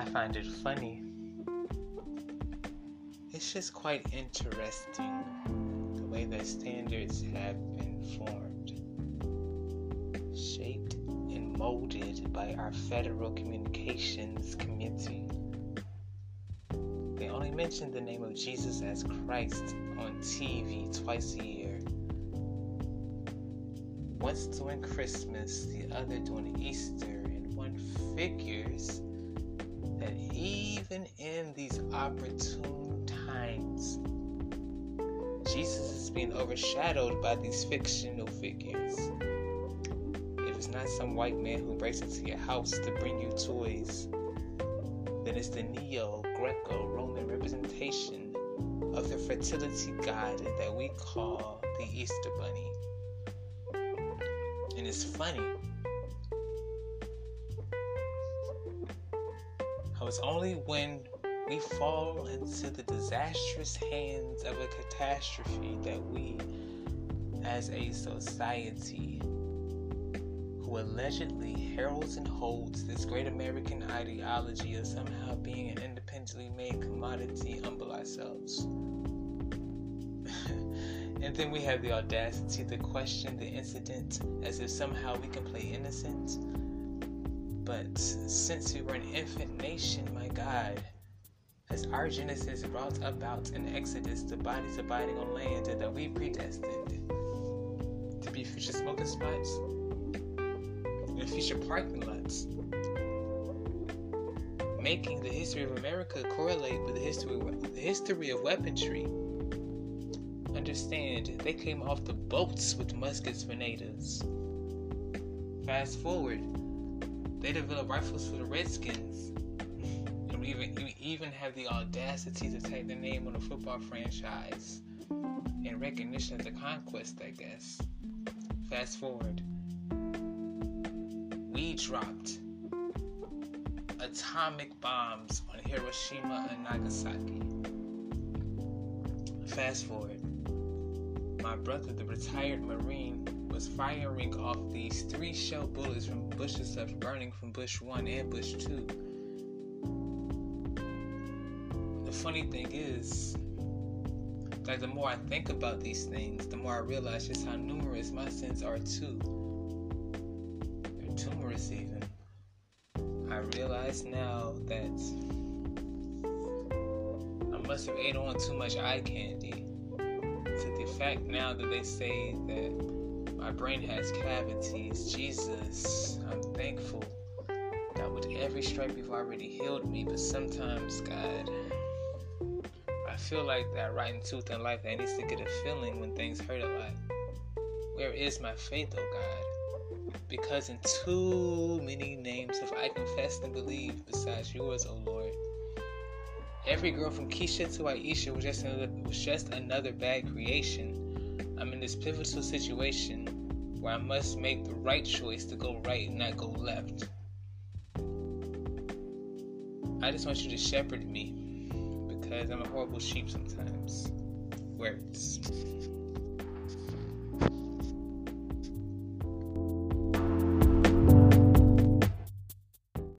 find it funny. It's just quite interesting the way that standards have been formed, shaped, and molded by our Federal Communications Committee. They only mention the name of Jesus as Christ on TV twice a year. Once during Christmas, the other during Easter, and one figures even in these opportune times, Jesus is being overshadowed by these fictional figures. If it's not some white man who breaks into your house to bring you toys, then it's the neo Greco Roman representation of the fertility god that we call the Easter Bunny. And it's funny it's only when we fall into the disastrous hands of a catastrophe that we, as a society, who allegedly heralds and holds this great American ideology of somehow being an independently made commodity, humble ourselves. and then we have the audacity to question the incident as if somehow we can play innocent. But since we were an infant nation, my God, as our Genesis brought about an exodus the bodies abiding on land that we predestined to be future smoking spots and future parking lots, making the history of America correlate with the history the history of weaponry. Understand, they came off the boats with muskets for natives. Fast forward, they developed rifles for the Redskins. And we even, we even have the audacity to take the name on a football franchise in recognition of the conquest, I guess. Fast forward, we dropped atomic bombs on Hiroshima and Nagasaki. Fast forward, my brother, the retired Marine, was firing off these three shell bullets from bushes that's burning from Bush 1 and Bush 2. The funny thing is, like the more I think about these things, the more I realize just how numerous my sins are too. They're numerous even. I realize now that I must have ate on too much eye candy. Fact now that they say that my brain has cavities, Jesus, I'm thankful that with every stripe you've already healed me, but sometimes, God, I feel like that rotten tooth in life that needs to get a feeling when things hurt a lot. Where is my faith, oh God? Because in too many names have I confessed and believed besides yours, oh Lord. Every girl from Keisha to Aisha was just another was just another bad creation. I'm in this pivotal situation where I must make the right choice to go right and not go left. I just want you to shepherd me because I'm a horrible sheep sometimes. Words.